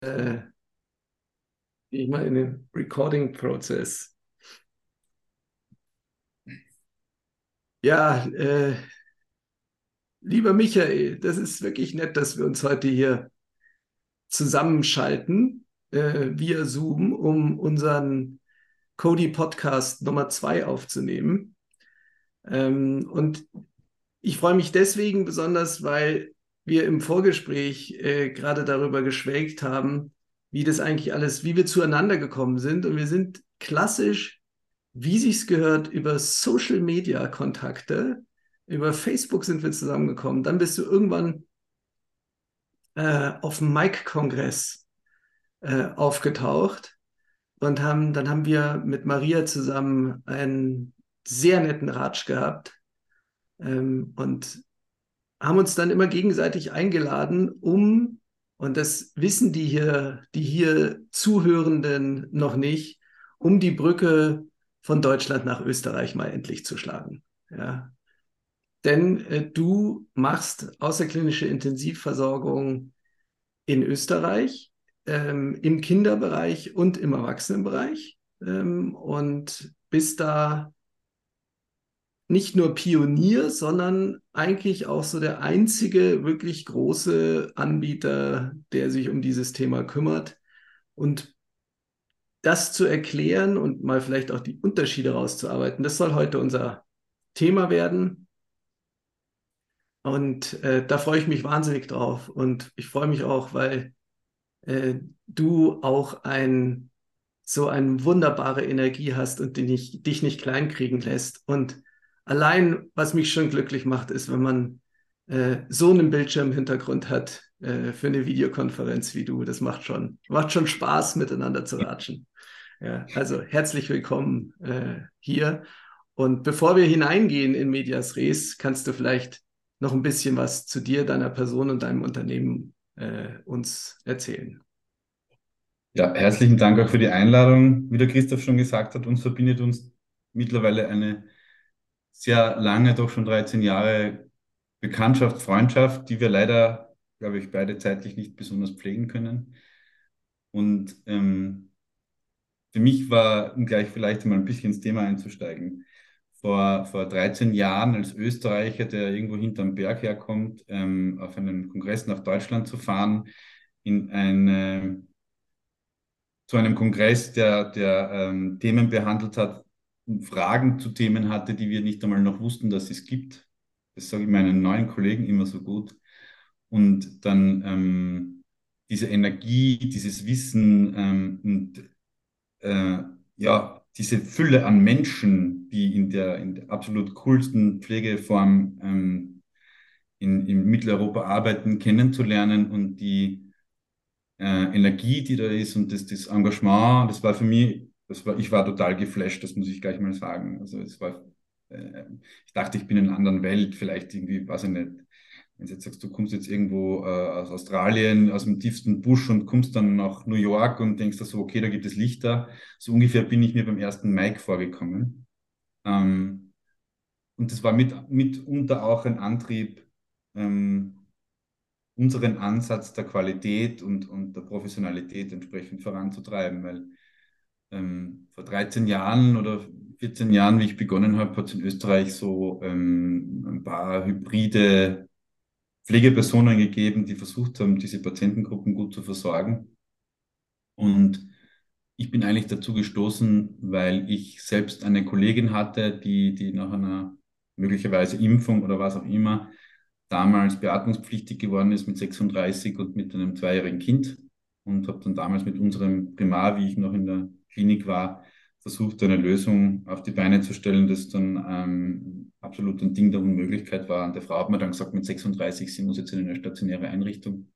äh, ich mal in den Recording-Prozess. Ja, äh, lieber Michael, das ist wirklich nett, dass wir uns heute hier zusammenschalten äh, via Zoom, um unseren Cody Podcast Nummer zwei aufzunehmen. Ähm, und ich freue mich deswegen besonders, weil wir im Vorgespräch äh, gerade darüber geschwelgt haben, wie das eigentlich alles, wie wir zueinander gekommen sind. Und wir sind klassisch, wie sich's gehört, über Social Media Kontakte. Über Facebook sind wir zusammengekommen. Dann bist du irgendwann äh, auf dem Mike-Kongress äh, aufgetaucht und haben, dann haben wir mit Maria zusammen einen sehr netten Ratsch gehabt ähm, und haben uns dann immer gegenseitig eingeladen, um, und das wissen die hier, die hier Zuhörenden noch nicht, um die Brücke von Deutschland nach Österreich mal endlich zu schlagen. Ja. Denn äh, du machst außerklinische Intensivversorgung in Österreich, ähm, im Kinderbereich und im Erwachsenenbereich ähm, und bist da nicht nur Pionier, sondern eigentlich auch so der einzige wirklich große Anbieter, der sich um dieses Thema kümmert. Und das zu erklären und mal vielleicht auch die Unterschiede rauszuarbeiten, das soll heute unser Thema werden. Und äh, da freue ich mich wahnsinnig drauf. Und ich freue mich auch, weil äh, du auch ein, so eine wunderbare Energie hast und die nicht, dich nicht kleinkriegen lässt. Und allein, was mich schon glücklich macht, ist, wenn man äh, so einen Bildschirmhintergrund hat äh, für eine Videokonferenz wie du. Das macht schon, macht schon Spaß, miteinander zu ratschen. Ja, also herzlich willkommen äh, hier. Und bevor wir hineingehen in Medias Res, kannst du vielleicht noch ein bisschen was zu dir, deiner Person und deinem Unternehmen äh, uns erzählen. Ja, herzlichen Dank auch für die Einladung. Wie der Christoph schon gesagt hat, uns verbindet uns mittlerweile eine sehr lange, doch schon 13 Jahre Bekanntschaft, Freundschaft, die wir leider, glaube ich, beide zeitlich nicht besonders pflegen können. Und ähm, für mich war, um gleich vielleicht mal ein bisschen ins Thema einzusteigen, vor, vor 13 Jahren als Österreicher, der irgendwo hinterm Berg herkommt, ähm, auf einen Kongress nach Deutschland zu fahren, in eine, zu einem Kongress, der, der ähm, Themen behandelt hat, Fragen zu Themen hatte, die wir nicht einmal noch wussten, dass es gibt. Das sage ich meinen neuen Kollegen immer so gut. Und dann ähm, diese Energie, dieses Wissen ähm, und äh, ja, diese Fülle an Menschen, die in der, in der absolut coolsten Pflegeform ähm, in, in Mitteleuropa arbeiten, kennenzulernen und die äh, Energie, die da ist und das, das Engagement, das war für mich das war, ich war total geflasht, das muss ich gleich mal sagen. Also es war, äh, ich dachte, ich bin in einer anderen Welt, vielleicht irgendwie, weiß ich nicht. Wenn du jetzt sagst, du kommst jetzt irgendwo äh, aus Australien, aus dem tiefsten Busch und kommst dann nach New York und denkst da so, okay, da gibt es Lichter. So ungefähr bin ich mir beim ersten Mike vorgekommen. Ähm, und das war mit, mitunter auch ein Antrieb, ähm, unseren Ansatz der Qualität und, und der Professionalität entsprechend voranzutreiben, weil ähm, vor 13 Jahren oder 14 Jahren, wie ich begonnen habe, hat es in Österreich so ähm, ein paar hybride Pflegepersonen gegeben, die versucht haben, diese Patientengruppen gut zu versorgen. Und ich bin eigentlich dazu gestoßen, weil ich selbst eine Kollegin hatte, die, die nach einer möglicherweise Impfung oder was auch immer damals beatmungspflichtig geworden ist mit 36 und mit einem zweijährigen Kind und habe dann damals mit unserem Primar, wie ich noch in der Klinik war, versucht, eine Lösung auf die Beine zu stellen, das dann ähm, absolut ein Ding der Unmöglichkeit war. Und der Frau hat mir dann gesagt, mit 36, sie muss jetzt in eine stationäre Einrichtung.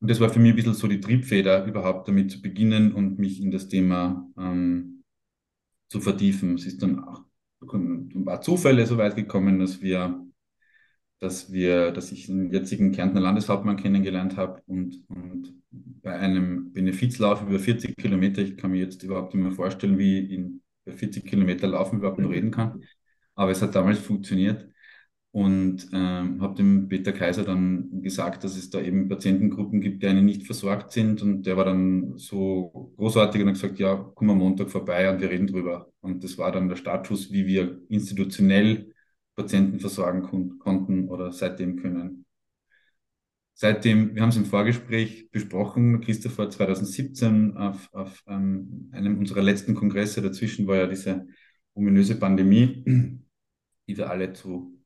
Und das war für mich ein bisschen so die Triebfeder, überhaupt damit zu beginnen und mich in das Thema ähm, zu vertiefen. Es ist dann auch ein paar Zufälle so weit gekommen, dass wir dass wir, dass ich den jetzigen Kärntner Landeshauptmann kennengelernt habe und, und bei einem Benefizlauf über 40 Kilometer, ich kann mir jetzt überhaupt nicht mehr vorstellen, wie in 40 Kilometer Laufen überhaupt noch reden kann, aber es hat damals funktioniert und ähm, habe dem Peter Kaiser dann gesagt, dass es da eben Patientengruppen gibt, die einen nicht versorgt sind. Und der war dann so großartig und hat gesagt, ja, komm am Montag vorbei und wir reden drüber. Und das war dann der Startschuss, wie wir institutionell Patienten versorgen kon konnten oder seitdem können. Seitdem, wir haben es im Vorgespräch besprochen, Christopher 2017 auf, auf ähm, einem unserer letzten Kongresse, dazwischen war ja diese ominöse Pandemie, die wir alle zu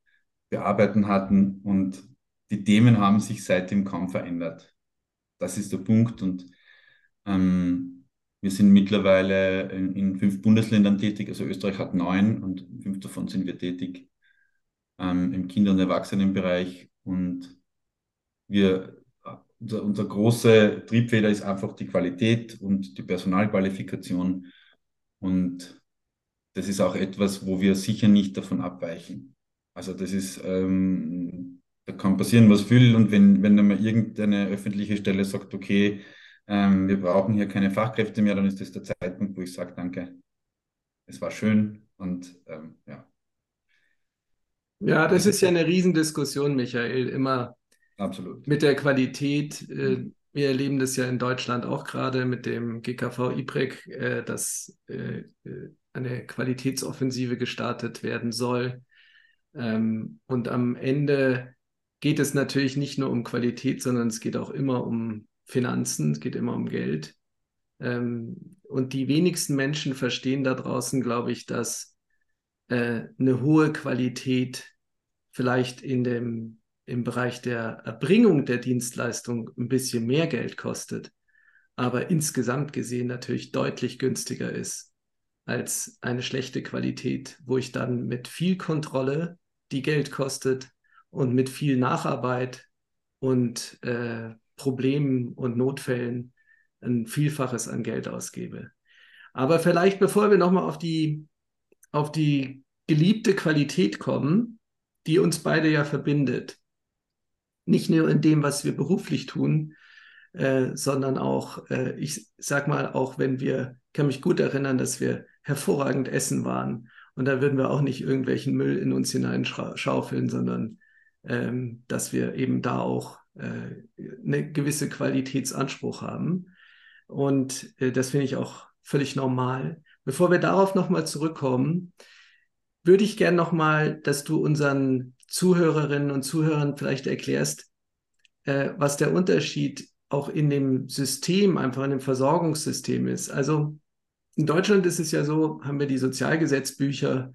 bearbeiten hatten. Und die Themen haben sich seitdem kaum verändert. Das ist der Punkt. Und ähm, wir sind mittlerweile in, in, fünf Bundesländern tätig. Also Österreich hat neun und fünf davon sind wir tätig ähm, im Kinder- und Erwachsenenbereich. Und wir, unser, unser große Triebfeder ist einfach die Qualität und die Personalqualifikation. Und das ist auch etwas, wo wir sicher nicht davon abweichen. Also das ist, ähm, da kann passieren, was will. Und wenn, wenn dann mal irgendeine öffentliche Stelle sagt, okay, ähm, wir brauchen hier keine Fachkräfte mehr, dann ist das der Zeitpunkt, wo ich sage, danke, es war schön und ähm, ja. Ja, das ist ja eine Riesendiskussion, Michael, immer Absolut. mit der Qualität. Äh, wir erleben das ja in Deutschland auch gerade mit dem GKV IPREC, äh, dass äh, eine Qualitätsoffensive gestartet werden soll. Ähm, und am Ende geht es natürlich nicht nur um Qualität, sondern es geht auch immer um Finanzen, es geht immer um Geld. Ähm, und die wenigsten Menschen verstehen da draußen, glaube ich, dass eine hohe Qualität vielleicht in dem, im Bereich der Erbringung der Dienstleistung ein bisschen mehr Geld kostet, aber insgesamt gesehen natürlich deutlich günstiger ist als eine schlechte Qualität, wo ich dann mit viel Kontrolle, die Geld kostet, und mit viel Nacharbeit und äh, Problemen und Notfällen ein Vielfaches an Geld ausgebe. Aber vielleicht, bevor wir nochmal auf die, auf die geliebte Qualität kommen, die uns beide ja verbindet, nicht nur in dem, was wir beruflich tun, äh, sondern auch, äh, ich sag mal, auch wenn wir, kann mich gut erinnern, dass wir hervorragend essen waren. Und da würden wir auch nicht irgendwelchen Müll in uns hineinschaufeln, sondern ähm, dass wir eben da auch äh, eine gewisse Qualitätsanspruch haben. Und äh, das finde ich auch völlig normal. Bevor wir darauf nochmal zurückkommen, würde ich gerne nochmal, dass du unseren Zuhörerinnen und Zuhörern vielleicht erklärst, äh, was der Unterschied auch in dem System, einfach in dem Versorgungssystem ist. Also in Deutschland ist es ja so, haben wir die Sozialgesetzbücher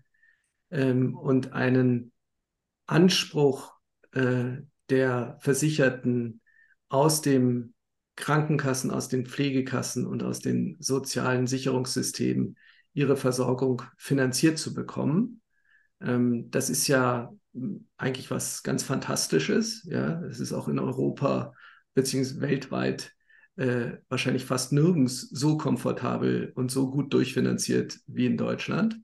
ähm, und einen Anspruch äh, der Versicherten aus dem Krankenkassen, aus den Pflegekassen und aus den sozialen Sicherungssystemen ihre Versorgung finanziert zu bekommen. Ähm, das ist ja eigentlich was ganz Fantastisches. Ja, es ist auch in Europa beziehungsweise weltweit äh, wahrscheinlich fast nirgends so komfortabel und so gut durchfinanziert wie in Deutschland.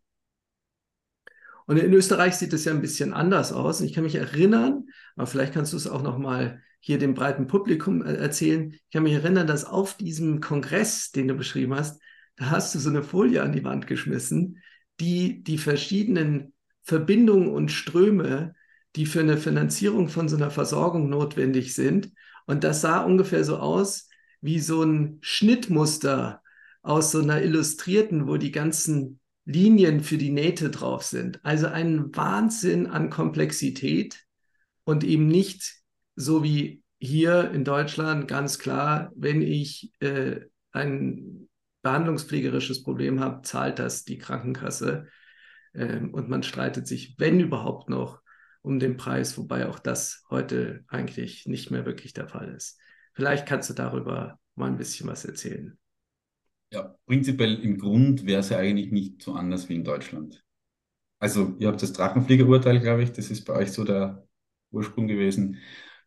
Und in Österreich sieht es ja ein bisschen anders aus. Und ich kann mich erinnern, aber vielleicht kannst du es auch noch mal hier dem breiten Publikum äh, erzählen. Ich kann mich erinnern, dass auf diesem Kongress, den du beschrieben hast, da hast du so eine Folie an die Wand geschmissen, die die verschiedenen Verbindungen und Ströme, die für eine Finanzierung von so einer Versorgung notwendig sind. Und das sah ungefähr so aus, wie so ein Schnittmuster aus so einer Illustrierten, wo die ganzen Linien für die Nähte drauf sind. Also ein Wahnsinn an Komplexität und eben nicht so wie hier in Deutschland ganz klar, wenn ich äh, ein behandlungspflegerisches Problem habe, zahlt das die Krankenkasse. Ähm, und man streitet sich, wenn überhaupt noch, um den Preis, wobei auch das heute eigentlich nicht mehr wirklich der Fall ist. Vielleicht kannst du darüber mal ein bisschen was erzählen. Ja, prinzipiell im Grund wäre es ja eigentlich nicht so anders wie in Deutschland. Also, ihr habt das Drachenfliegerurteil, glaube ich, das ist bei euch so der Ursprung gewesen.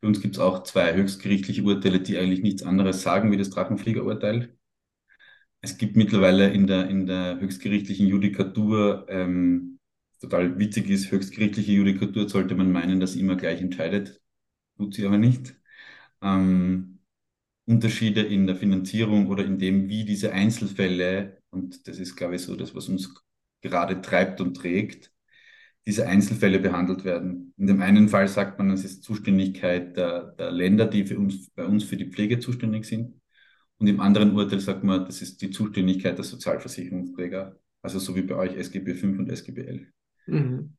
Bei uns gibt es auch zwei höchstgerichtliche Urteile, die eigentlich nichts anderes sagen wie das Drachenfliegerurteil. Es gibt mittlerweile in der, in der höchstgerichtlichen Judikatur, ähm, total witzig ist, höchstgerichtliche Judikatur sollte man meinen, dass sie immer gleich entscheidet, tut sie aber nicht. Ähm, Unterschiede in der Finanzierung oder in dem, wie diese Einzelfälle, und das ist, glaube ich, so das, was uns gerade treibt und trägt, diese Einzelfälle behandelt werden. In dem einen Fall sagt man, es ist Zuständigkeit der, der Länder, die für uns, bei uns für die Pflege zuständig sind. Und im anderen Urteil sagt man, das ist die Zuständigkeit der Sozialversicherungsträger, also so wie bei euch SGB 5 und SGB 11. Mhm.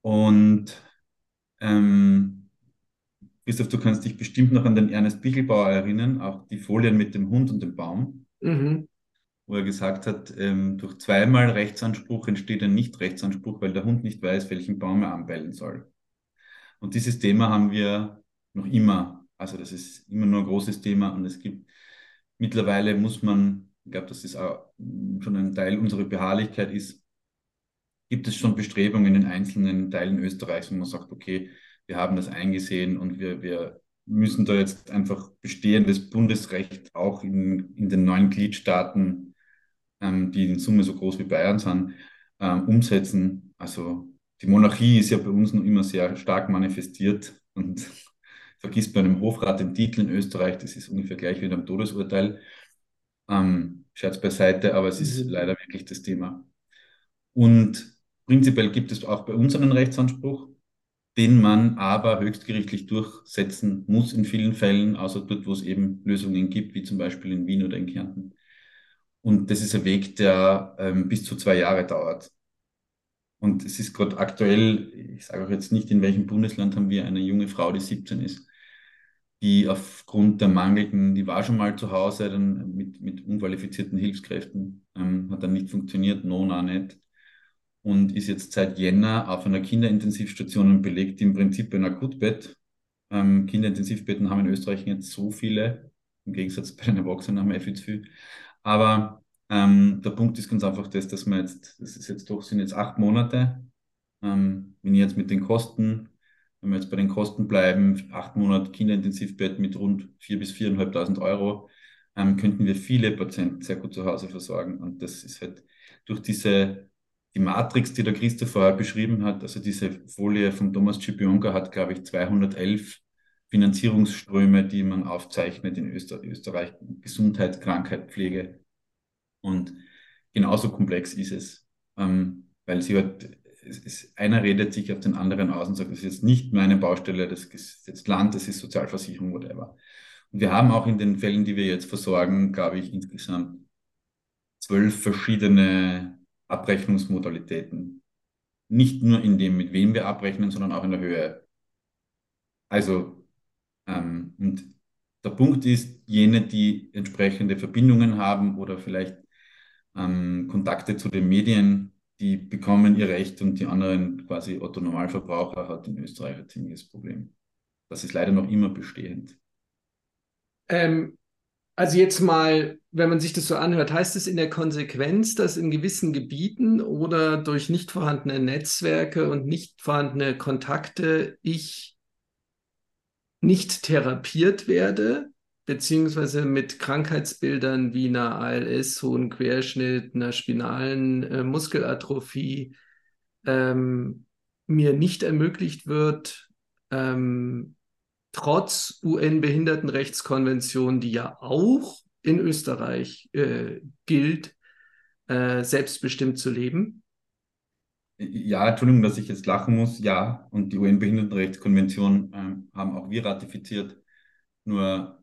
Und ähm, Christoph, du kannst dich bestimmt noch an den Ernest Bichelbauer erinnern, auch die Folien mit dem Hund und dem Baum, mhm. wo er gesagt hat, ähm, durch zweimal Rechtsanspruch entsteht ein Nicht-Rechtsanspruch, weil der Hund nicht weiß, welchen Baum er anbellen soll. Und dieses Thema haben wir noch immer. Also das ist immer nur ein großes Thema und es gibt mittlerweile muss man, ich glaube, dass das auch schon ein Teil unserer Beharrlichkeit ist, gibt es schon Bestrebungen in einzelnen Teilen Österreichs, wo man sagt, okay, wir haben das eingesehen und wir, wir müssen da jetzt einfach bestehendes Bundesrecht auch in, in den neuen Gliedstaaten, ähm, die in Summe so groß wie Bayern sind, ähm, umsetzen. Also die Monarchie ist ja bei uns noch immer sehr stark manifestiert und vergisst bei einem Hofrat den Titel in Österreich, das ist ungefähr gleich wie beim Todesurteil. Ähm, Scherz beiseite, aber es ist mhm. leider wirklich das Thema. Und Prinzipiell gibt es auch bei uns einen Rechtsanspruch, den man aber höchstgerichtlich durchsetzen muss in vielen Fällen, außer dort, wo es eben Lösungen gibt, wie zum Beispiel in Wien oder in Kärnten. Und das ist ein Weg, der ähm, bis zu zwei Jahre dauert. Und es ist gerade aktuell, ich sage auch jetzt nicht, in welchem Bundesland haben wir eine junge Frau, die 17 ist, die aufgrund der mangelnden, die war schon mal zu Hause dann mit, mit unqualifizierten Hilfskräften, ähm, hat dann nicht funktioniert, Nona nicht und ist jetzt seit Jänner auf einer Kinderintensivstation belegt, im Prinzip ein Akutbett. Ähm, Kinderintensivbetten haben in Österreich jetzt so viele, im Gegensatz bei den Erwachsenen haben wir viel zu viel. Aber ähm, der Punkt ist ganz einfach das, dass wir jetzt, das ist jetzt doch, sind jetzt acht Monate, ähm, wenn ich jetzt mit den Kosten, wenn wir jetzt bei den Kosten bleiben, acht Monate Kinderintensivbett mit rund vier bis viereinhalbtausend Euro, ähm, könnten wir viele Patienten sehr gut zu Hause versorgen. Und das ist halt durch diese die Matrix, die der Christoph vorher beschrieben hat, also diese Folie von Thomas Cipionka hat, glaube ich, 211 Finanzierungsströme, die man aufzeichnet in Öster Österreich, Gesundheit, Krankheit, Pflege. Und genauso komplex ist es, ähm, weil sie hat, es ist, einer redet sich auf den anderen aus und sagt, das ist jetzt nicht meine Baustelle, das ist jetzt Land, das ist Sozialversicherung, whatever. Und wir haben auch in den Fällen, die wir jetzt versorgen, glaube ich, insgesamt zwölf verschiedene Abrechnungsmodalitäten. Nicht nur in dem, mit wem wir abrechnen, sondern auch in der Höhe. Also, ähm, und der Punkt ist, jene, die entsprechende Verbindungen haben oder vielleicht ähm, Kontakte zu den Medien, die bekommen ihr Recht und die anderen, quasi Otto Normalverbraucher, hat in Österreich ein ziemliches Problem. Das ist leider noch immer bestehend. Ähm, also jetzt mal, wenn man sich das so anhört, heißt es in der Konsequenz, dass in gewissen Gebieten oder durch nicht vorhandene Netzwerke und nicht vorhandene Kontakte ich nicht therapiert werde, beziehungsweise mit Krankheitsbildern wie einer ALS, hohen Querschnitt, einer spinalen äh, Muskelatrophie ähm, mir nicht ermöglicht wird, ähm, trotz UN-Behindertenrechtskonvention, die ja auch in Österreich äh, gilt, äh, selbstbestimmt zu leben? Ja, Entschuldigung, dass ich jetzt lachen muss. Ja, und die UN-Behindertenrechtskonvention äh, haben auch wir ratifiziert. Nur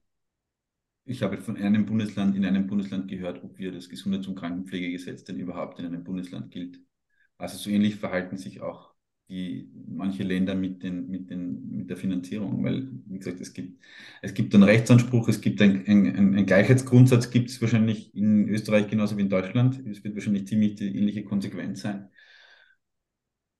ich habe von einem Bundesland in einem Bundesland gehört, ob wir das Gesundheits- und Krankenpflegegesetz denn überhaupt in einem Bundesland gilt. Also so ähnlich verhalten sich auch die manche Länder mit, den, mit, den, mit der Finanzierung, weil, wie gesagt, es gibt, es gibt einen Rechtsanspruch, es gibt ein, ein, ein Gleichheitsgrundsatz, gibt es wahrscheinlich in Österreich genauso wie in Deutschland. Es wird wahrscheinlich ziemlich die ähnliche Konsequenz sein.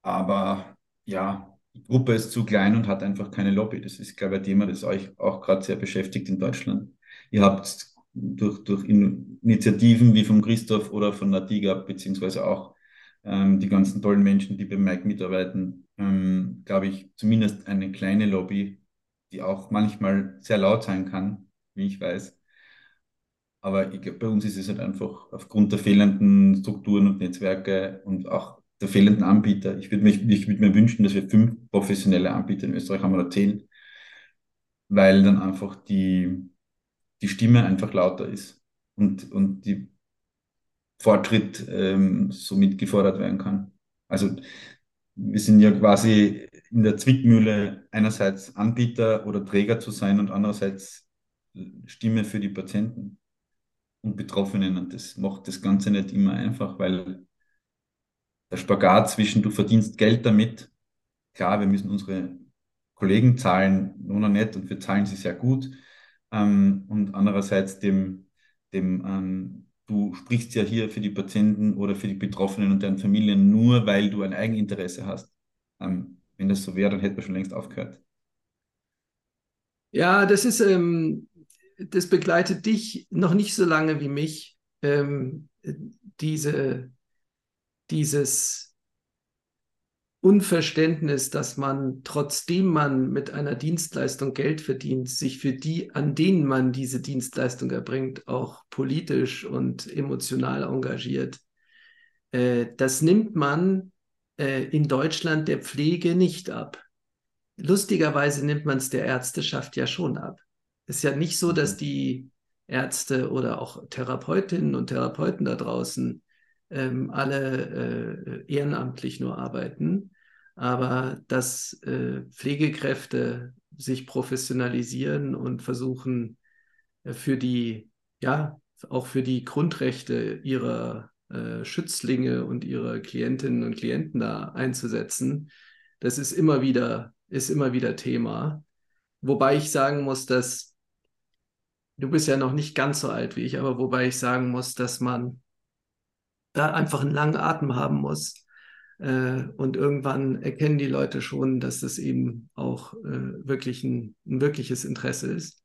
Aber ja, die Gruppe ist zu klein und hat einfach keine Lobby. Das ist, glaube ich, ein Thema, das euch auch gerade sehr beschäftigt in Deutschland. Ihr habt durch, durch Initiativen wie von Christoph oder von Natiga, beziehungsweise auch ähm, die ganzen tollen Menschen, die bei Mike mitarbeiten, ähm, glaube ich, zumindest eine kleine Lobby, die auch manchmal sehr laut sein kann, wie ich weiß. Aber ich glaube, bei uns ist es halt einfach aufgrund der fehlenden Strukturen und Netzwerke und auch der fehlenden Anbieter. Ich würde würd mir wünschen, dass wir fünf professionelle Anbieter in Österreich haben oder zehn, weil dann einfach die, die Stimme einfach lauter ist und, und die Fortschritt ähm, somit gefordert werden kann. Also wir sind ja quasi in der Zwickmühle, einerseits Anbieter oder Träger zu sein und andererseits Stimme für die Patienten und Betroffenen. Und das macht das Ganze nicht immer einfach, weil der Spagat zwischen du verdienst Geld damit, klar, wir müssen unsere Kollegen zahlen, noch nicht und wir zahlen sie sehr gut. Ähm, und andererseits dem, dem ähm, du sprichst ja hier für die Patienten oder für die Betroffenen und deren Familien nur, weil du ein Eigeninteresse hast. Ähm, wenn das so wäre, dann hätten wir schon längst aufgehört. Ja, das ist, ähm, das begleitet dich noch nicht so lange wie mich. Ähm, diese, dieses Unverständnis, dass man, trotzdem man mit einer Dienstleistung Geld verdient, sich für die, an denen man diese Dienstleistung erbringt, auch politisch und emotional engagiert. Äh, das nimmt man äh, in Deutschland der Pflege nicht ab. Lustigerweise nimmt man es der Ärzteschaft ja schon ab. Es ist ja nicht so, dass mhm. die Ärzte oder auch Therapeutinnen und Therapeuten da draußen ähm, alle äh, ehrenamtlich nur arbeiten, aber dass äh, Pflegekräfte sich professionalisieren und versuchen äh, für die, ja, auch für die Grundrechte ihrer äh, Schützlinge und ihrer Klientinnen und Klienten da einzusetzen, das ist immer wieder, ist immer wieder Thema. Wobei ich sagen muss, dass du bist ja noch nicht ganz so alt wie ich, aber wobei ich sagen muss, dass man da einfach einen langen Atem haben muss. Äh, und irgendwann erkennen die Leute schon, dass das eben auch äh, wirklich ein, ein wirkliches Interesse ist.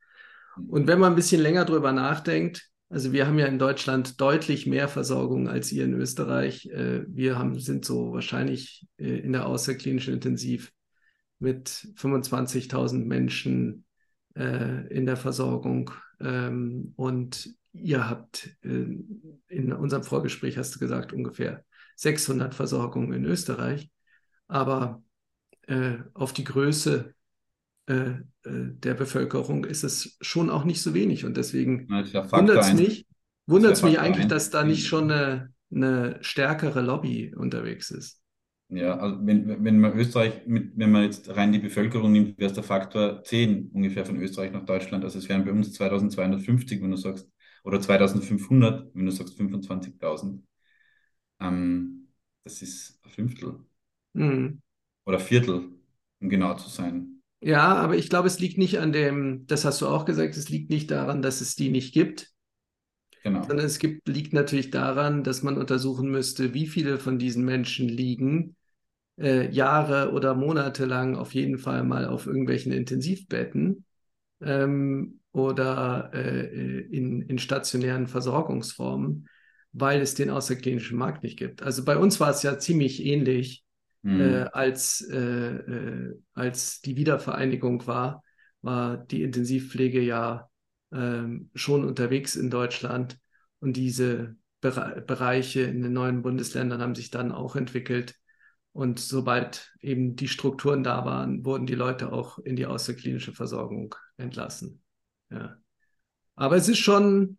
Und wenn man ein bisschen länger drüber nachdenkt, also wir haben ja in Deutschland deutlich mehr Versorgung als ihr in Österreich. Äh, wir haben, sind so wahrscheinlich in der außerklinischen Intensiv mit 25.000 Menschen in der Versorgung. Ähm, und ihr habt in unserem Vorgespräch, hast du gesagt, ungefähr 600 Versorgungen in Österreich. Aber auf die Größe äh, äh, der Bevölkerung ist es schon auch nicht so wenig. Und deswegen wundert es mich, wundert's mich eigentlich, dass da nicht schon eine, eine stärkere Lobby unterwegs ist. Ja, also wenn, wenn man Österreich, mit, wenn man jetzt rein die Bevölkerung nimmt, wäre es der Faktor 10 ungefähr von Österreich nach Deutschland. Also es wären bei uns 2250, wenn du sagst, oder 2500, wenn du sagst 25.000. Ähm, das ist ein Fünftel. Mhm. Oder Viertel, um genau zu sein. Ja, aber ich glaube, es liegt nicht an dem, das hast du auch gesagt, es liegt nicht daran, dass es die nicht gibt. Genau. Sondern es gibt, liegt natürlich daran, dass man untersuchen müsste, wie viele von diesen Menschen liegen äh, Jahre oder Monate lang auf jeden Fall mal auf irgendwelchen Intensivbetten ähm, oder äh, in, in stationären Versorgungsformen, weil es den außerklinischen Markt nicht gibt. Also bei uns war es ja ziemlich ähnlich mhm. äh, als, äh, äh, als die Wiedervereinigung war, war die Intensivpflege ja ähm, schon unterwegs in Deutschland und diese Bere Bereiche in den neuen Bundesländern haben sich dann auch entwickelt. Und sobald eben die Strukturen da waren, wurden die Leute auch in die außerklinische Versorgung entlassen. Ja. Aber es ist schon,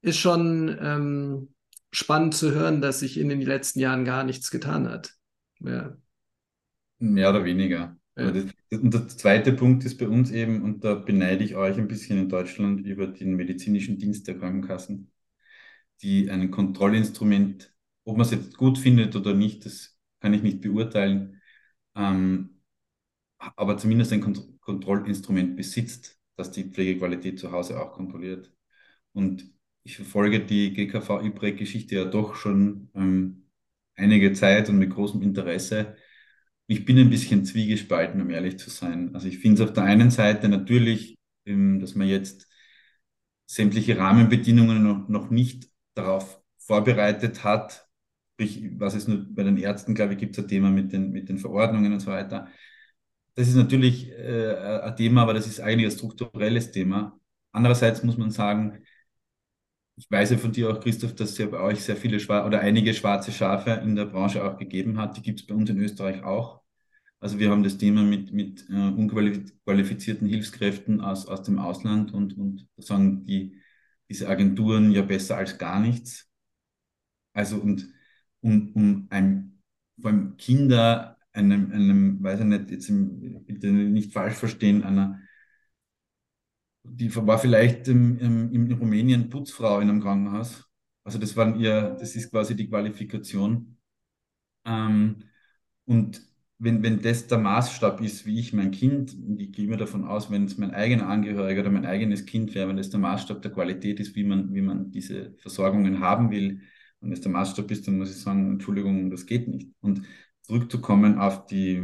ist schon ähm, spannend zu hören, dass sich in den letzten Jahren gar nichts getan hat. Ja. Mehr oder weniger. Ja. Das, und der zweite Punkt ist bei uns eben, und da beneide ich euch ein bisschen in Deutschland über den medizinischen Dienst der Krankenkassen, die ein Kontrollinstrument, ob man es jetzt gut findet oder nicht, das kann ich nicht beurteilen, ähm, aber zumindest ein Kont Kontrollinstrument besitzt, das die Pflegequalität zu Hause auch kontrolliert. Und ich verfolge die GKV-IPREC-Geschichte ja doch schon ähm, einige Zeit und mit großem Interesse. Ich bin ein bisschen zwiegespalten, um ehrlich zu sein. Also ich finde es auf der einen Seite natürlich, ähm, dass man jetzt sämtliche Rahmenbedingungen noch, noch nicht darauf vorbereitet hat. Sprich, was es nur bei den Ärzten, glaube ich, gibt es ein Thema mit den, mit den Verordnungen und so weiter. Das ist natürlich äh, ein Thema, aber das ist eigentlich ein strukturelles Thema. Andererseits muss man sagen, ich weiß ja von dir auch, Christoph, dass es ja bei euch sehr viele Schwar oder einige schwarze Schafe in der Branche auch gegeben hat. Die gibt es bei uns in Österreich auch. Also wir haben das Thema mit, mit äh, unqualifizierten Hilfskräften aus, aus dem Ausland und, und sagen die, diese Agenturen ja besser als gar nichts. Also und um, um ein, vor allem Kinder einem, einem, weiß ich nicht, jetzt im, bitte nicht falsch verstehen, einer, die war vielleicht im, im, in Rumänien Putzfrau in einem Krankenhaus. Also das waren ihr, das ist quasi die Qualifikation. Ähm, und wenn, wenn das der Maßstab ist, wie ich mein Kind, ich gehe mir davon aus, wenn es mein eigener Angehöriger oder mein eigenes Kind wäre, wenn das der Maßstab der Qualität ist, wie man, wie man diese Versorgungen haben will, und es der Maßstab ist, dann muss ich sagen, Entschuldigung, das geht nicht. Und zurückzukommen auf die,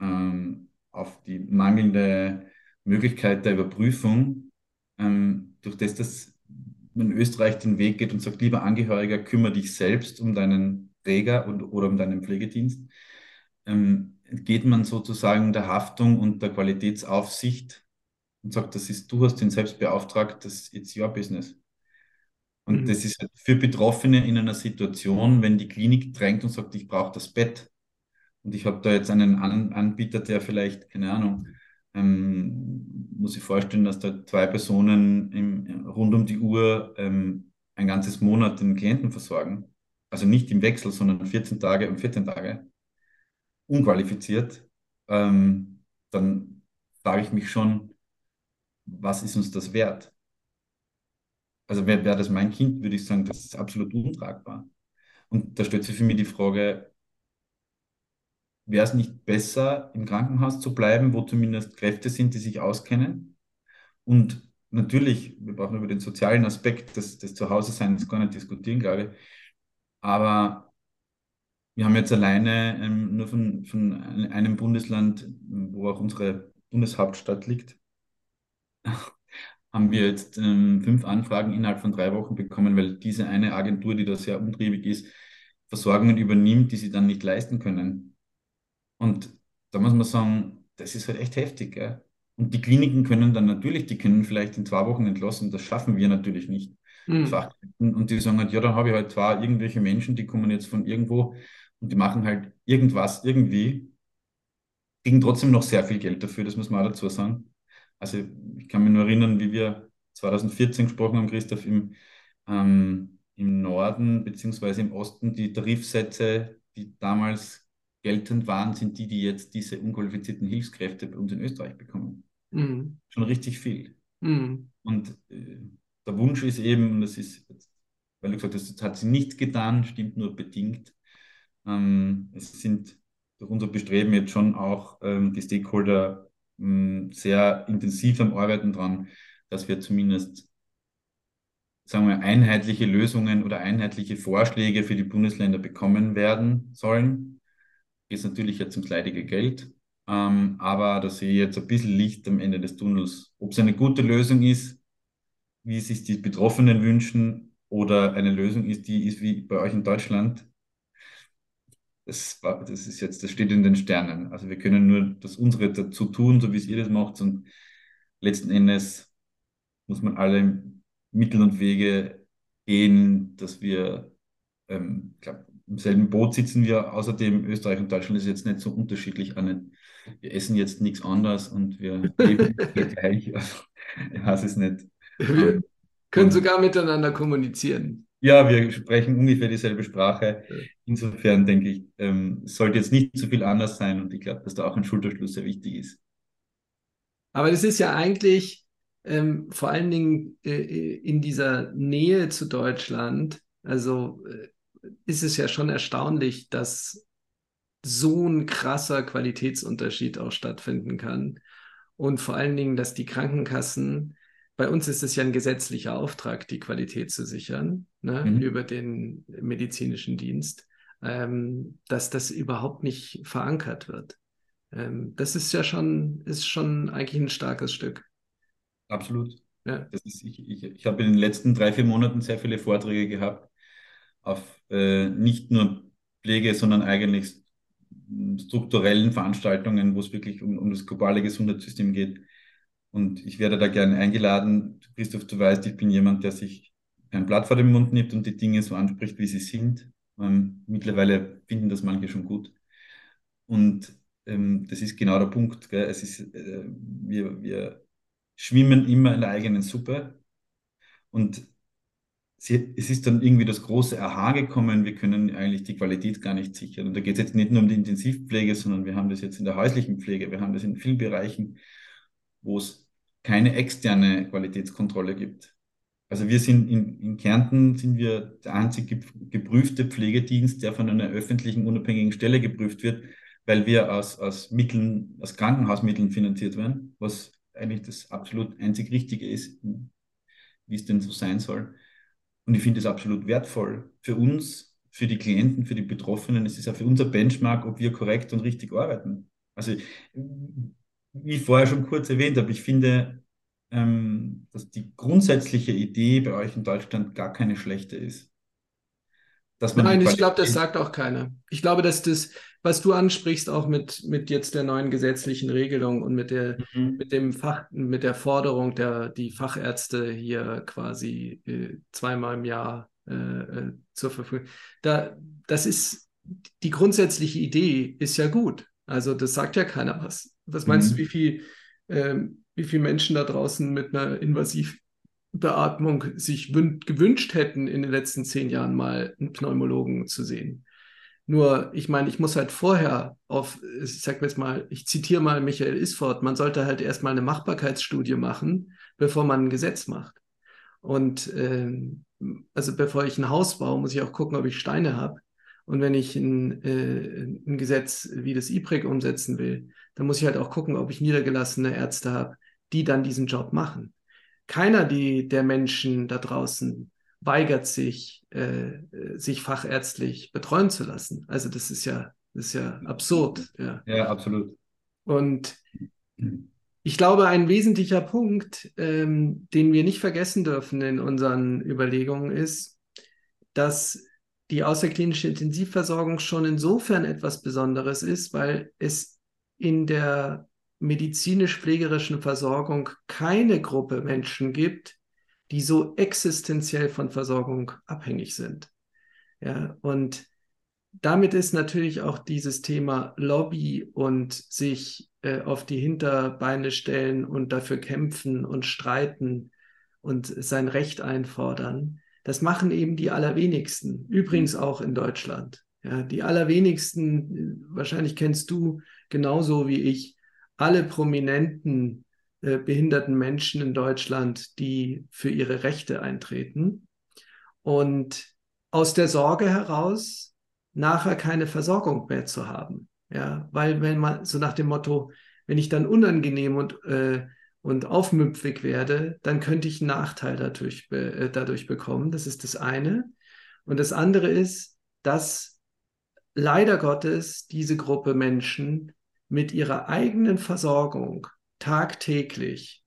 ähm, auf die mangelnde Möglichkeit der Überprüfung, ähm, durch das, dass man in Österreich den Weg geht und sagt, lieber Angehöriger, kümmere dich selbst um deinen Träger und, oder um deinen Pflegedienst, ähm, geht man sozusagen der Haftung und der Qualitätsaufsicht und sagt, das ist, du hast den selbst beauftragt, das ist your business. Und mhm. das ist halt für Betroffene in einer Situation, wenn die Klinik drängt und sagt, ich brauche das Bett. Und ich habe da jetzt einen An Anbieter, der vielleicht, keine Ahnung, ähm, muss ich vorstellen, dass da zwei Personen im, rund um die Uhr ähm, ein ganzes Monat den Klienten versorgen. Also nicht im Wechsel, sondern 14 Tage und 14 Tage. Unqualifiziert. Ähm, dann frage ich mich schon, was ist uns das wert? Also wäre wär das mein Kind, würde ich sagen, das ist absolut untragbar. Und da stellt sich für mich die Frage, wäre es nicht besser, im Krankenhaus zu bleiben, wo zumindest Kräfte sind, die sich auskennen? Und natürlich, wir brauchen über den sozialen Aspekt des, des Zuhause-Seins gar nicht diskutieren, glaube ich. Aber wir haben jetzt alleine ähm, nur von, von einem Bundesland, wo auch unsere Bundeshauptstadt liegt, haben wir jetzt ähm, fünf Anfragen innerhalb von drei Wochen bekommen, weil diese eine Agentur, die da sehr umtriebig ist, Versorgungen übernimmt, die sie dann nicht leisten können. Und da muss man sagen, das ist halt echt heftig. Gell? Und die Kliniken können dann natürlich, die können vielleicht in zwei Wochen entlassen, das schaffen wir natürlich nicht. Mhm. Und die sagen halt, ja, dann habe ich halt zwar irgendwelche Menschen, die kommen jetzt von irgendwo und die machen halt irgendwas irgendwie, kriegen trotzdem noch sehr viel Geld dafür, das muss man auch dazu sagen. Also ich kann mich nur erinnern, wie wir 2014 gesprochen haben, Christoph, im, ähm, im Norden bzw. im Osten die Tarifsätze, die damals geltend waren, sind die, die jetzt diese unqualifizierten Hilfskräfte bei uns in Österreich bekommen. Mhm. Schon richtig viel. Mhm. Und äh, der Wunsch ist eben, und das ist, weil du gesagt hast, das hat sie nicht getan, stimmt nur bedingt. Ähm, es sind durch unser Bestreben jetzt schon auch ähm, die Stakeholder sehr intensiv am Arbeiten dran, dass wir zumindest sagen wir, einheitliche Lösungen oder einheitliche Vorschläge für die Bundesländer bekommen werden sollen. Ist natürlich jetzt ums leidige Geld, ähm, aber da sehe ich jetzt ein bisschen Licht am Ende des Tunnels. Ob es eine gute Lösung ist, wie sich die Betroffenen wünschen, oder eine Lösung ist, die ist wie bei euch in Deutschland, das, das ist jetzt, das steht in den Sternen. Also wir können nur das unsere dazu tun, so wie es ihr das macht. Und letzten Endes muss man alle Mittel und Wege gehen, dass wir, ähm, glaub, im selben Boot sitzen wir. Außerdem Österreich und Deutschland ist jetzt nicht so unterschiedlich an. Wir essen jetzt nichts anderes und wir leben gleich. Also, ich weiß es nicht. Wir können sogar miteinander kommunizieren. Ja, wir sprechen ungefähr dieselbe Sprache. Insofern denke ich, ähm, sollte jetzt nicht zu viel anders sein und ich glaube, dass da auch ein Schulterschluss sehr wichtig ist. Aber das ist ja eigentlich ähm, vor allen Dingen äh, in dieser Nähe zu Deutschland, also äh, ist es ja schon erstaunlich, dass so ein krasser Qualitätsunterschied auch stattfinden kann. Und vor allen Dingen, dass die Krankenkassen bei uns ist es ja ein gesetzlicher Auftrag, die Qualität zu sichern ne, mhm. über den medizinischen Dienst, ähm, dass das überhaupt nicht verankert wird. Ähm, das ist ja schon, ist schon eigentlich ein starkes Stück. Absolut. Ja. Das ist, ich, ich, ich habe in den letzten drei, vier Monaten sehr viele Vorträge gehabt auf äh, nicht nur Pflege, sondern eigentlich strukturellen Veranstaltungen, wo es wirklich um, um das globale Gesundheitssystem geht. Und ich werde da gerne eingeladen. Christoph, du weißt, ich bin jemand, der sich kein Blatt vor den Mund nimmt und die Dinge so anspricht, wie sie sind. Ähm, mittlerweile finden das manche schon gut. Und ähm, das ist genau der Punkt. Gell? Es ist, äh, wir, wir schwimmen immer in der eigenen Suppe. Und sie, es ist dann irgendwie das große Aha gekommen, wir können eigentlich die Qualität gar nicht sichern. Und da geht es jetzt nicht nur um die Intensivpflege, sondern wir haben das jetzt in der häuslichen Pflege, wir haben das in vielen Bereichen, wo es keine externe Qualitätskontrolle gibt. Also wir sind in, in Kärnten sind wir der einzige geprüfte Pflegedienst, der von einer öffentlichen unabhängigen Stelle geprüft wird, weil wir aus, aus Mitteln, aus Krankenhausmitteln finanziert werden, was eigentlich das absolut einzig Richtige ist, wie es denn so sein soll. Und ich finde es absolut wertvoll für uns, für die Klienten, für die Betroffenen. Es ist auch für unser Benchmark, ob wir korrekt und richtig arbeiten. Also, wie vorher schon kurz erwähnt habe, ich finde, ähm, dass die grundsätzliche Idee bei euch in Deutschland gar keine schlechte ist. Nein, ich glaube, das sagt auch keiner. Ich glaube, dass das, was du ansprichst, auch mit, mit jetzt der neuen gesetzlichen Regelung und mit der, mhm. mit dem Fach, mit der Forderung, der die Fachärzte hier quasi äh, zweimal im Jahr äh, äh, zur Verfügung. Da, das ist die grundsätzliche Idee ist ja gut. Also das sagt ja keiner was. Was meinst mhm. du, wie viel, äh, wie viele Menschen da draußen mit einer invasiv Beatmung sich gewünscht hätten, in den letzten zehn Jahren mal einen Pneumologen zu sehen. Nur, ich meine, ich muss halt vorher auf, ich sag jetzt mal, ich zitiere mal Michael Isford, man sollte halt erstmal eine Machbarkeitsstudie machen, bevor man ein Gesetz macht. Und ähm, also bevor ich ein Haus baue, muss ich auch gucken, ob ich Steine habe. Und wenn ich ein, äh, ein Gesetz wie das IPREG umsetzen will, dann muss ich halt auch gucken, ob ich niedergelassene Ärzte habe, die dann diesen Job machen keiner die, der Menschen da draußen weigert sich, äh, sich fachärztlich betreuen zu lassen. Also das ist ja, das ist ja absurd. Ja, ja absolut. Und ich glaube, ein wesentlicher Punkt, ähm, den wir nicht vergessen dürfen in unseren Überlegungen, ist, dass die außerklinische Intensivversorgung schon insofern etwas Besonderes ist, weil es in der medizinisch-pflegerischen Versorgung keine Gruppe Menschen gibt, die so existenziell von Versorgung abhängig sind. Ja, und damit ist natürlich auch dieses Thema Lobby und sich äh, auf die Hinterbeine stellen und dafür kämpfen und streiten und sein Recht einfordern. Das machen eben die allerwenigsten, übrigens auch in Deutschland. Ja, die allerwenigsten, wahrscheinlich kennst du genauso wie ich, alle prominenten äh, behinderten Menschen in Deutschland, die für ihre Rechte eintreten. Und aus der Sorge heraus, nachher keine Versorgung mehr zu haben. Ja, weil wenn man so nach dem Motto, wenn ich dann unangenehm und, äh, und aufmüpfig werde, dann könnte ich einen Nachteil dadurch, äh, dadurch bekommen. Das ist das eine. Und das andere ist, dass leider Gottes diese Gruppe Menschen mit ihrer eigenen Versorgung tagtäglich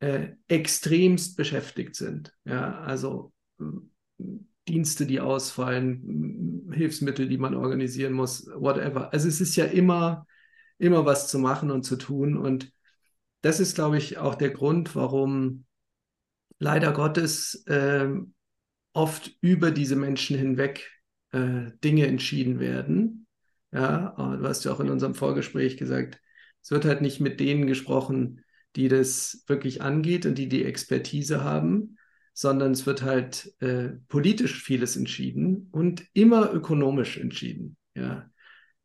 äh, extremst beschäftigt sind. Ja, also Dienste, die ausfallen, Hilfsmittel, die man organisieren muss, whatever. Also es ist ja immer, immer was zu machen und zu tun. Und das ist, glaube ich, auch der Grund, warum leider Gottes äh, oft über diese Menschen hinweg äh, Dinge entschieden werden, ja, du hast ja auch in unserem Vorgespräch gesagt, es wird halt nicht mit denen gesprochen, die das wirklich angeht und die die Expertise haben, sondern es wird halt äh, politisch vieles entschieden und immer ökonomisch entschieden. Ja.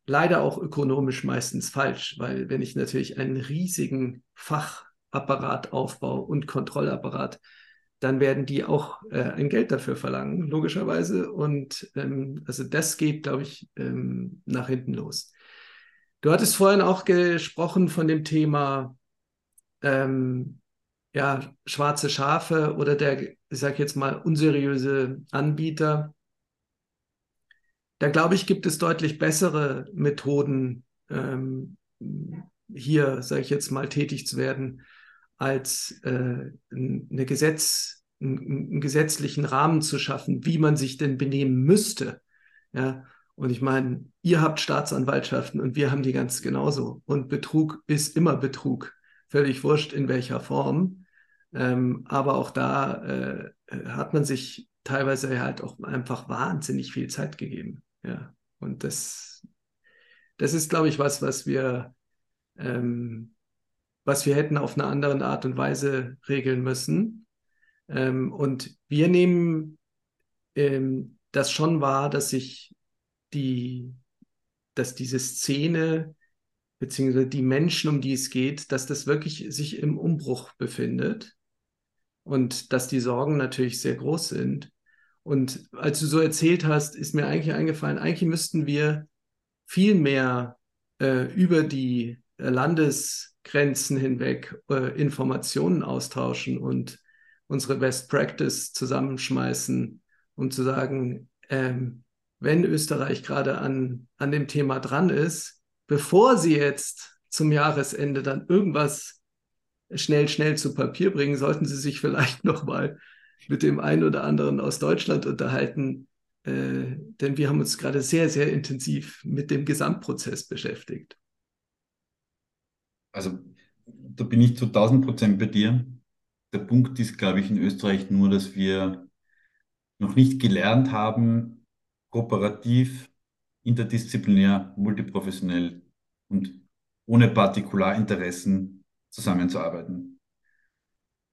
Leider auch ökonomisch meistens falsch, weil wenn ich natürlich einen riesigen Fachapparat aufbaue und Kontrollapparat, dann werden die auch äh, ein Geld dafür verlangen, logischerweise. Und ähm, also das geht, glaube ich, ähm, nach hinten los. Du hattest vorhin auch gesprochen von dem Thema ähm, ja, schwarze Schafe oder der, ich sage jetzt mal, unseriöse Anbieter. Da glaube ich, gibt es deutlich bessere Methoden, ähm, hier, sage ich jetzt mal, tätig zu werden als äh, eine Gesetz, einen, gesetzlichen Rahmen zu schaffen, wie man sich denn benehmen müsste. Ja, und ich meine, ihr habt Staatsanwaltschaften und wir haben die ganz genauso. Und Betrug ist immer Betrug, völlig wurscht in welcher Form. Ähm, aber auch da äh, hat man sich teilweise halt auch einfach wahnsinnig viel Zeit gegeben. Ja, und das, das ist, glaube ich, was, was wir ähm, was wir hätten auf eine andere Art und Weise regeln müssen. Ähm, und wir nehmen ähm, das schon war, dass sich die, dass diese Szene beziehungsweise die Menschen, um die es geht, dass das wirklich sich im Umbruch befindet und dass die Sorgen natürlich sehr groß sind. Und als du so erzählt hast, ist mir eigentlich eingefallen, eigentlich müssten wir viel mehr äh, über die Landesgrenzen hinweg äh, Informationen austauschen und unsere Best Practice zusammenschmeißen, um zu sagen, ähm, wenn Österreich gerade an, an dem Thema dran ist, bevor sie jetzt zum Jahresende dann irgendwas schnell, schnell zu Papier bringen, sollten sie sich vielleicht nochmal mit dem einen oder anderen aus Deutschland unterhalten, äh, denn wir haben uns gerade sehr, sehr intensiv mit dem Gesamtprozess beschäftigt. Also da bin ich zu 1000 Prozent bei dir. Der Punkt ist, glaube ich, in Österreich nur, dass wir noch nicht gelernt haben, kooperativ, interdisziplinär, multiprofessionell und ohne Partikularinteressen zusammenzuarbeiten.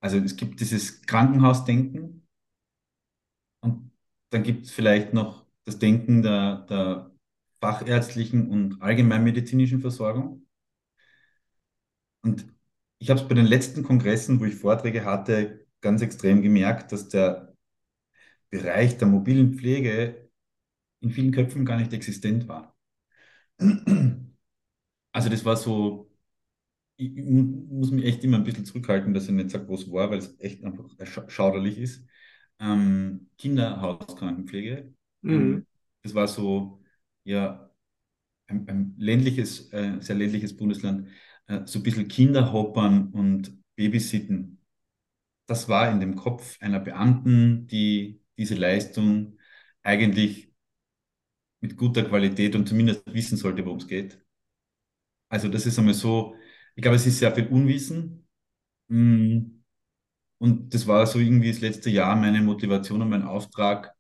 Also es gibt dieses Krankenhausdenken und dann gibt es vielleicht noch das Denken der, der fachärztlichen und allgemeinmedizinischen Versorgung. Und ich habe es bei den letzten Kongressen, wo ich Vorträge hatte, ganz extrem gemerkt, dass der Bereich der mobilen Pflege in vielen Köpfen gar nicht existent war. Also das war so, ich muss mich echt immer ein bisschen zurückhalten, dass ich nicht sage, wo es war, weil es echt einfach schauderlich ist. Ähm, Kinderhauskrankenpflege. Mhm. Ähm, das war so, ja, ein, ein ländliches, äh, sehr ländliches Bundesland, äh, so ein bisschen Kinderhoppern und Babysitten. Das war in dem Kopf einer Beamten, die diese Leistung eigentlich mit guter Qualität und zumindest wissen sollte, worum es geht. Also das ist einmal so, ich glaube, es ist sehr viel Unwissen. Mm. Und das war so irgendwie das letzte Jahr meine Motivation und mein Auftrag,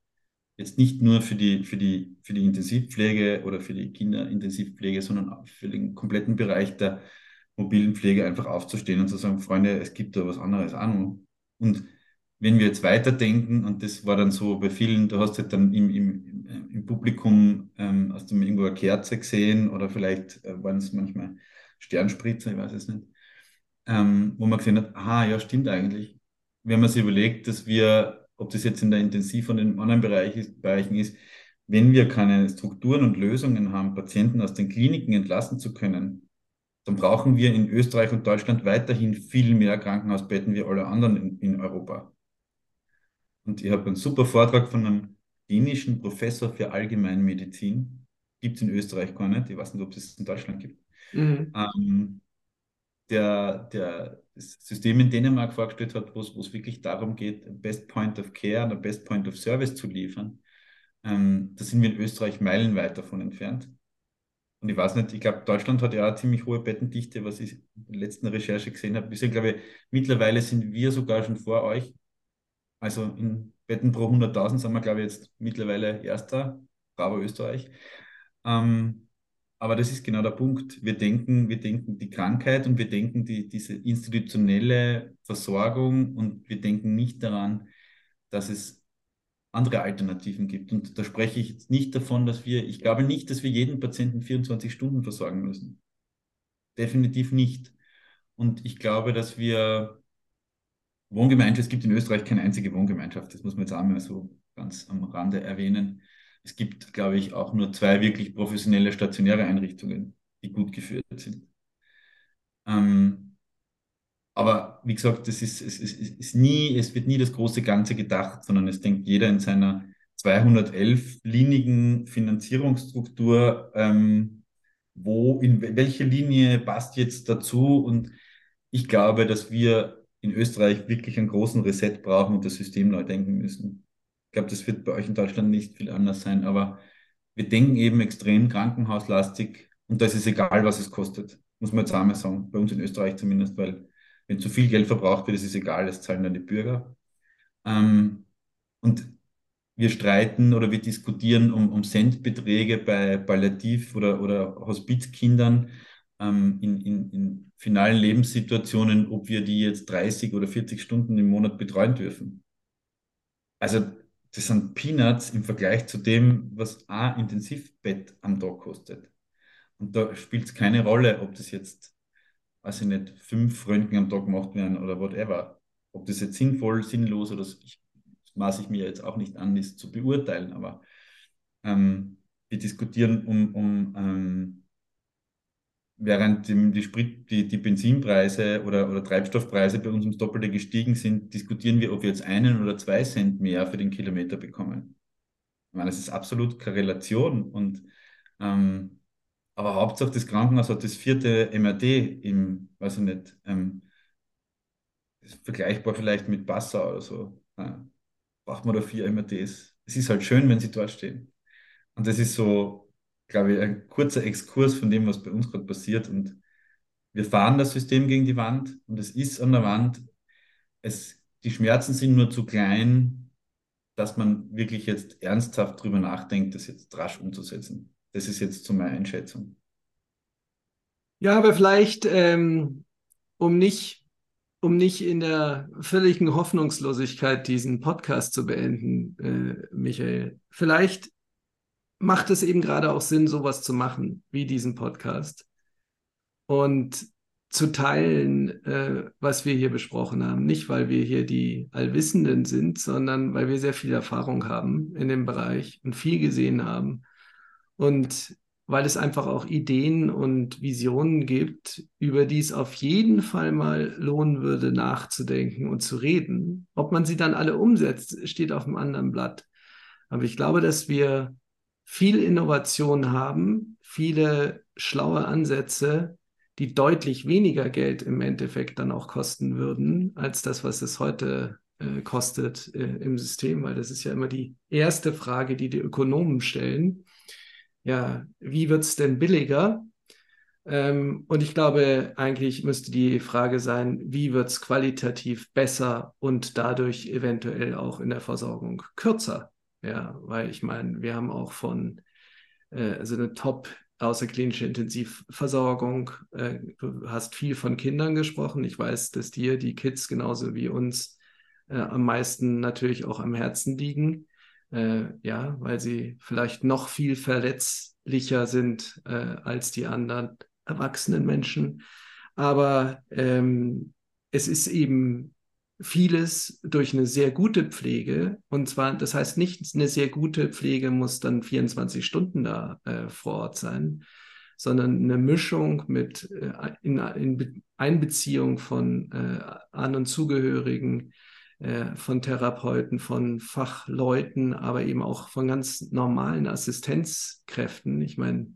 jetzt nicht nur für die, für die, für die Intensivpflege oder für die Kinderintensivpflege, sondern für den kompletten Bereich der mobilen Pflege einfach aufzustehen und zu sagen, Freunde, es gibt da was anderes noch. Und wenn wir jetzt weiterdenken, und das war dann so bei vielen, du hast halt dann im, im, im Publikum, ähm, hast du irgendwo eine Kerze gesehen oder vielleicht äh, waren es manchmal Sternspritzer, ich weiß es nicht, ähm, wo man gesehen hat, aha, ja, stimmt eigentlich. Wenn man sich überlegt, dass wir, ob das jetzt in der Intensiv- und in anderen Bereich ist, Bereichen ist, wenn wir keine Strukturen und Lösungen haben, Patienten aus den Kliniken entlassen zu können, dann brauchen wir in Österreich und Deutschland weiterhin viel mehr Krankenhausbetten wie alle anderen in, in Europa. Und ich habe einen super Vortrag von einem dänischen Professor für Allgemeinmedizin. Gibt es in Österreich gar nicht. Ich weiß nicht, ob es in Deutschland gibt. Mhm. Ähm, der, der System in Dänemark vorgestellt hat, wo es wirklich darum geht, Best Point of Care und Best Point of Service zu liefern. Ähm, da sind wir in Österreich meilenweit davon entfernt. Und ich weiß nicht, ich glaube, Deutschland hat ja eine ziemlich hohe Bettendichte, was ich in der letzten Recherche gesehen habe. Ich glaube, mittlerweile sind wir sogar schon vor euch. Also in Betten pro 100.000 sind wir, glaube ich, jetzt mittlerweile Erster. Bravo Österreich. Ähm, aber das ist genau der Punkt. Wir denken, wir denken die Krankheit und wir denken die, diese institutionelle Versorgung und wir denken nicht daran, dass es andere Alternativen gibt. Und da spreche ich jetzt nicht davon, dass wir, ich glaube nicht, dass wir jeden Patienten 24 Stunden versorgen müssen. Definitiv nicht. Und ich glaube, dass wir Wohngemeinschaft, es gibt in Österreich keine einzige Wohngemeinschaft, das muss man jetzt einmal so ganz am Rande erwähnen. Es gibt, glaube ich, auch nur zwei wirklich professionelle stationäre Einrichtungen, die gut geführt sind. Ähm, aber wie gesagt, das ist, es, ist, ist nie, es wird nie das große Ganze gedacht, sondern es denkt jeder in seiner 211-linigen Finanzierungsstruktur, ähm, wo, in welche Linie passt jetzt dazu. Und ich glaube, dass wir in Österreich wirklich einen großen Reset brauchen und das System neu denken müssen. Ich glaube, das wird bei euch in Deutschland nicht viel anders sein, aber wir denken eben extrem krankenhauslastig und da ist egal, was es kostet. Muss man jetzt einmal sagen, bei uns in Österreich zumindest, weil wenn zu viel Geld verbraucht wird, ist es egal, das zahlen dann die Bürger. Ähm, und wir streiten oder wir diskutieren um, um Centbeträge bei Palliativ- oder, oder Hospizkindern ähm, in, in, in finalen Lebenssituationen, ob wir die jetzt 30 oder 40 Stunden im Monat betreuen dürfen. Also das sind Peanuts im Vergleich zu dem, was ein Intensivbett am Tag kostet. Und da spielt es keine Rolle, ob das jetzt, weiß ich nicht, fünf Röntgen am Tag gemacht werden oder whatever. Ob das jetzt sinnvoll, sinnlos oder ich, maße ich mir jetzt auch nicht an, das zu beurteilen, aber ähm, wir diskutieren um, um ähm, während die, Sprit, die, die Benzinpreise oder, oder Treibstoffpreise bei uns ums Doppelte gestiegen sind, diskutieren wir, ob wir jetzt einen oder zwei Cent mehr für den Kilometer bekommen. Ich meine, das ist absolut keine Relation. Und, ähm, aber Hauptsache, das Krankenhaus hat das vierte MRT im, weiß ich nicht, ähm, vergleichbar vielleicht mit Passau oder so. Ja, braucht man da vier MRTs. Es ist halt schön, wenn sie dort stehen. Und das ist so, glaube ich, ein kurzer Exkurs von dem, was bei uns gerade passiert. Und wir fahren das System gegen die Wand und es ist an der Wand. Es, die Schmerzen sind nur zu klein, dass man wirklich jetzt ernsthaft drüber nachdenkt, das jetzt rasch umzusetzen. Das ist jetzt zu meiner Einschätzung. Ja, aber vielleicht, ähm, um nicht, um nicht in der völligen Hoffnungslosigkeit diesen Podcast zu beenden, äh, Michael, vielleicht macht es eben gerade auch Sinn, sowas zu machen, wie diesen Podcast. Und zu teilen, äh, was wir hier besprochen haben. Nicht, weil wir hier die Allwissenden sind, sondern weil wir sehr viel Erfahrung haben in dem Bereich und viel gesehen haben. Und weil es einfach auch Ideen und Visionen gibt, über die es auf jeden Fall mal lohnen würde, nachzudenken und zu reden. Ob man sie dann alle umsetzt, steht auf einem anderen Blatt. Aber ich glaube, dass wir viel Innovation haben, viele schlaue Ansätze, die deutlich weniger Geld im Endeffekt dann auch kosten würden, als das, was es heute äh, kostet äh, im System, weil das ist ja immer die erste Frage, die die Ökonomen stellen. Ja, wie wird es denn billiger? Ähm, und ich glaube, eigentlich müsste die Frage sein, wie wird es qualitativ besser und dadurch eventuell auch in der Versorgung kürzer? Ja, weil ich meine, wir haben auch von, äh, also eine top außerklinische Intensivversorgung. Äh, du hast viel von Kindern gesprochen. Ich weiß, dass dir die Kids genauso wie uns äh, am meisten natürlich auch am Herzen liegen. Äh, ja, weil sie vielleicht noch viel verletzlicher sind äh, als die anderen erwachsenen Menschen. Aber ähm, es ist eben vieles durch eine sehr gute Pflege. Und zwar, das heißt nicht, eine sehr gute Pflege muss dann 24 Stunden da äh, vor Ort sein, sondern eine Mischung mit äh, in, in Einbeziehung von äh, An- und Zugehörigen, äh, von Therapeuten, von Fachleuten, aber eben auch von ganz normalen Assistenzkräften. Ich meine,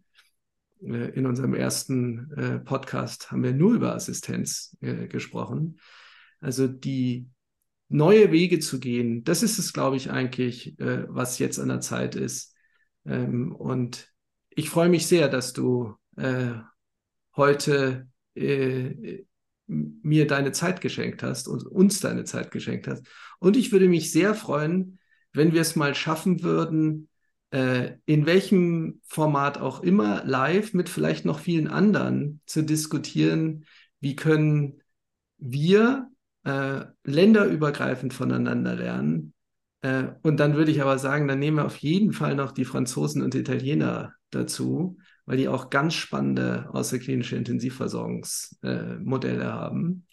äh, in unserem ersten äh, Podcast haben wir nur über Assistenz gesprochen. Also die neue Wege zu gehen, das ist es, glaube ich, eigentlich, äh, was jetzt an der Zeit ist. Ähm, und ich freue mich sehr, dass du äh, heute äh, mir deine Zeit geschenkt hast und uns deine Zeit geschenkt hast. Und ich würde mich sehr freuen, wenn wir es mal schaffen würden, äh, in welchem Format auch immer, live mit vielleicht noch vielen anderen zu diskutieren, wie können wir äh, länderübergreifend voneinander lernen. Äh, und dann würde ich aber sagen, dann nehmen wir auf jeden Fall noch die Franzosen und Italiener dazu, weil die auch ganz spannende außerklinische Intensivversorgungsmodelle äh, haben.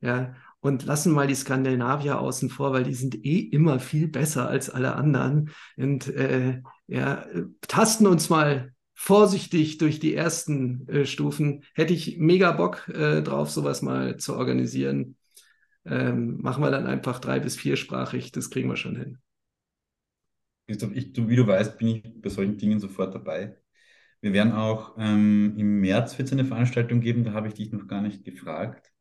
Ja, und lassen mal die Skandinavier außen vor, weil die sind eh immer viel besser als alle anderen. Und äh, ja, tasten uns mal vorsichtig durch die ersten äh, Stufen. Hätte ich mega Bock äh, drauf, sowas mal zu organisieren. Ähm, machen wir dann einfach drei- bis viersprachig, das kriegen wir schon hin. Christoph, ich, du, wie du weißt, bin ich bei solchen Dingen sofort dabei. Wir werden auch ähm, im März wird es eine Veranstaltung geben, da habe ich dich noch gar nicht gefragt,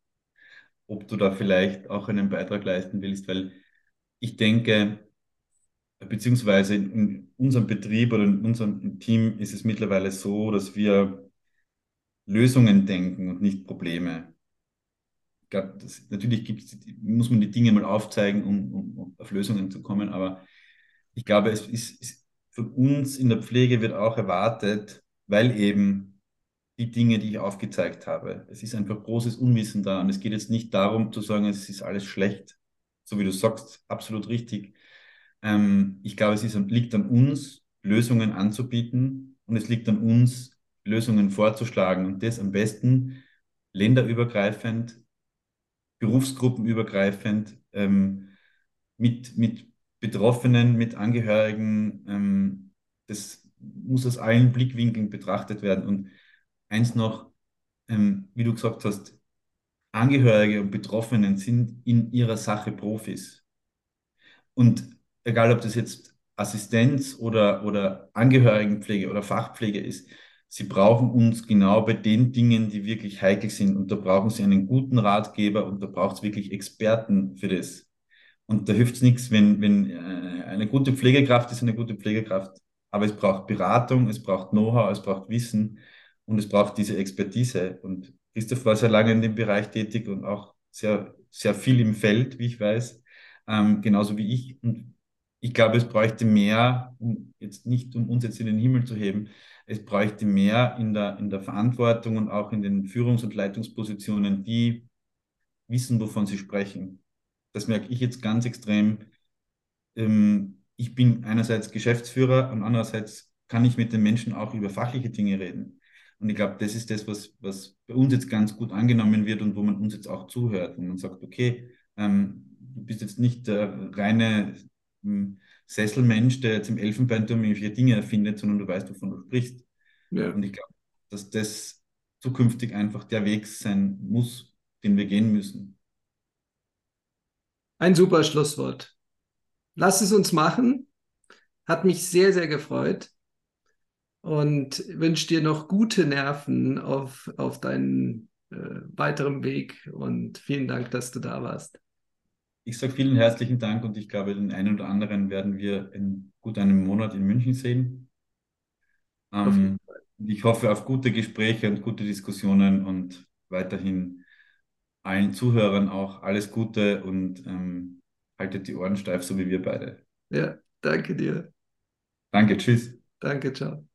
ob du da vielleicht auch einen Beitrag leisten willst, weil ich denke, beziehungsweise in unserem Betrieb oder in unserem Team ist es mittlerweile so, dass wir Lösungen denken und nicht Probleme glaube, natürlich gibt's, muss man die Dinge mal aufzeigen, um, um auf Lösungen zu kommen, aber ich glaube, es ist, ist von uns in der Pflege wird auch erwartet, weil eben die Dinge, die ich aufgezeigt habe, es ist einfach großes Unwissen da und es geht jetzt nicht darum zu sagen, es ist alles schlecht, so wie du sagst, absolut richtig, Ähm, ich glaube, es ist, liegt an uns, Lösungen anzubieten und es liegt an uns, Lösungen vorzuschlagen und das am besten länderübergreifend, berufsgruppenübergreifend, ähm, mit, mit Betroffenen, mit Angehörigen. Ähm, das muss aus allen Blickwinkeln betrachtet werden. Und eins noch, ähm, wie du gesagt hast, Angehörige und Betroffenen sind in ihrer Sache Profis. Und egal, ob das jetzt Assistenz oder, oder Angehörigenpflege oder Fachpflege ist, sie brauchen uns genau bei den Dingen, die wirklich heikel sind. Und da brauchen sie einen guten Ratgeber und da braucht es wirklich Experten für das. Und da hilft es nichts, wenn, wenn äh, eine gute Pflegekraft ist eine gute Pflegekraft. Aber es braucht Beratung, es braucht Know-how, es braucht Wissen und es braucht diese Expertise. Und Christoph war sehr lange in dem Bereich tätig und auch sehr, sehr viel im Feld, wie ich weiß, ähm, genauso wie ich. Und ich glaube, es bräuchte mehr, um jetzt nicht um uns jetzt in den Himmel zu heben, es bräuchte mehr in der, in der Verantwortung und auch in den Führungs- und Leitungspositionen, die wissen, wovon sie sprechen das merke ich jetzt ganz extrem. Ähm, ich bin einerseits Geschäftsführer und andererseits kann ich mit den Menschen auch über fachliche Dinge reden. Und ich glaube, das ist das, was, was bei uns jetzt ganz gut angenommen wird und wo man uns jetzt auch zuhört, wo man sagt, okay, ähm, du bist jetzt nicht der reine Sesselmensch, der jetzt im Elfenbeinturm irgendwelche Dinge erfindet, sondern du weißt, wovon du sprichst. Ja. Und ich glaube, dass das zukünftig einfach der Weg sein muss, den wir gehen müssen. Ein super Schlusswort. Lass es uns machen. Hat mich sehr, sehr gefreut und wünsche dir noch gute Nerven auf, auf deinen äh, weiteren Weg und vielen Dank, dass du da warst. Ich sage vielen herzlichen Dank und ich glaube, den einen oder anderen werden wir in gut einem Monat in München sehen. Ähm, ich hoffe auf gute Gespräche und gute Diskussionen und weiterhin allen Zuhörern auch alles Gute und ähm, haltet die Ohren steif, so wie wir beide. Ja, danke dir. Danke, tschüss. Danke, ciao.